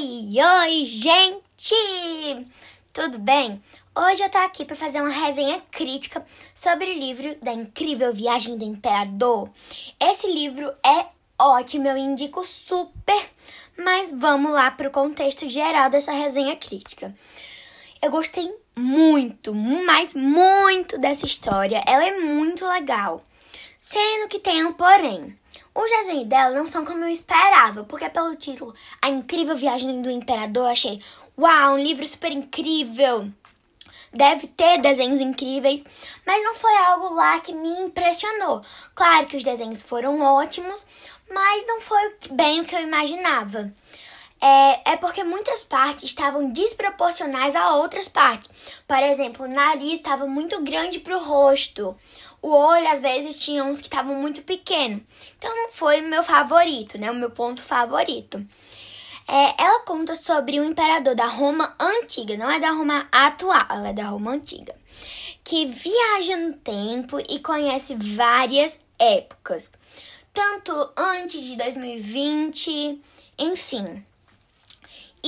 Oi, oi, gente! Tudo bem? Hoje eu tô aqui para fazer uma resenha crítica sobre o livro da incrível Viagem do Imperador. Esse livro é ótimo, eu indico super, mas vamos lá pro contexto geral dessa resenha crítica. Eu gostei muito, mas muito dessa história. Ela é muito legal. Sendo que tem um porém. Os desenhos dela não são como eu esperava, porque pelo título A Incrível Viagem do Imperador, achei, uau, um livro super incrível. Deve ter desenhos incríveis, mas não foi algo lá que me impressionou. Claro que os desenhos foram ótimos, mas não foi bem o que eu imaginava. É, é porque muitas partes estavam desproporcionais a outras partes. Por exemplo, o nariz estava muito grande para o rosto. O olho, às vezes, tinha uns que estavam muito pequenos. Então, não foi o meu favorito, né? O meu ponto favorito. É, ela conta sobre o imperador da Roma antiga, não é da Roma atual, ela é da Roma antiga, que viaja no tempo e conhece várias épocas, tanto antes de 2020, enfim.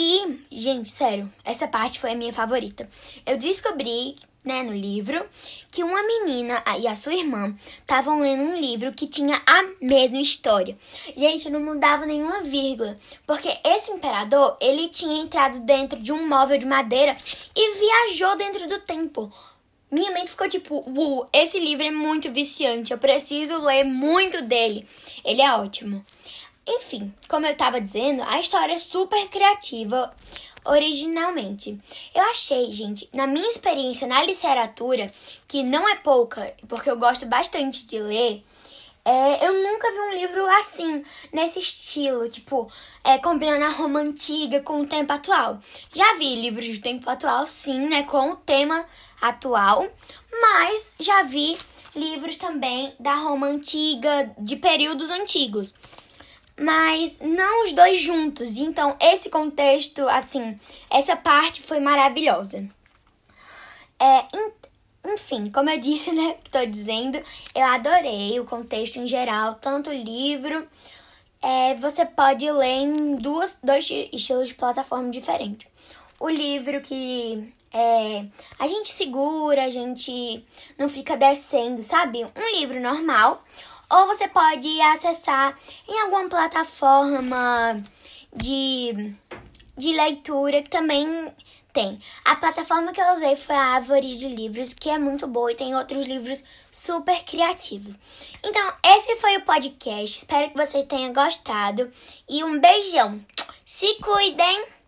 E, gente, sério, essa parte foi a minha favorita. Eu descobri né, no livro, que uma menina e a sua irmã estavam lendo um livro que tinha a mesma história. Gente, não mudava nenhuma vírgula, porque esse imperador, ele tinha entrado dentro de um móvel de madeira e viajou dentro do tempo. Minha mente ficou tipo, uau, esse livro é muito viciante, eu preciso ler muito dele. Ele é ótimo. Enfim, como eu estava dizendo, a história é super criativa originalmente. Eu achei, gente, na minha experiência na literatura, que não é pouca, porque eu gosto bastante de ler, é, eu nunca vi um livro assim, nesse estilo, tipo, é, combinando a Roma antiga com o tempo atual. Já vi livros de tempo atual, sim, né, com o tema atual, mas já vi livros também da Roma antiga, de períodos antigos mas não os dois juntos. Então, esse contexto, assim, essa parte foi maravilhosa. É, enfim, como eu disse, né, que tô dizendo, eu adorei o contexto em geral, tanto o livro, é, você pode ler em duas, dois estilos de plataforma diferentes. O livro que é, a gente segura, a gente não fica descendo, sabe? Um livro normal ou você pode acessar em alguma plataforma de, de leitura que também tem. A plataforma que eu usei foi a Árvore de Livros, que é muito boa e tem outros livros super criativos. Então, esse foi o podcast. Espero que você tenha gostado e um beijão. Se cuidem!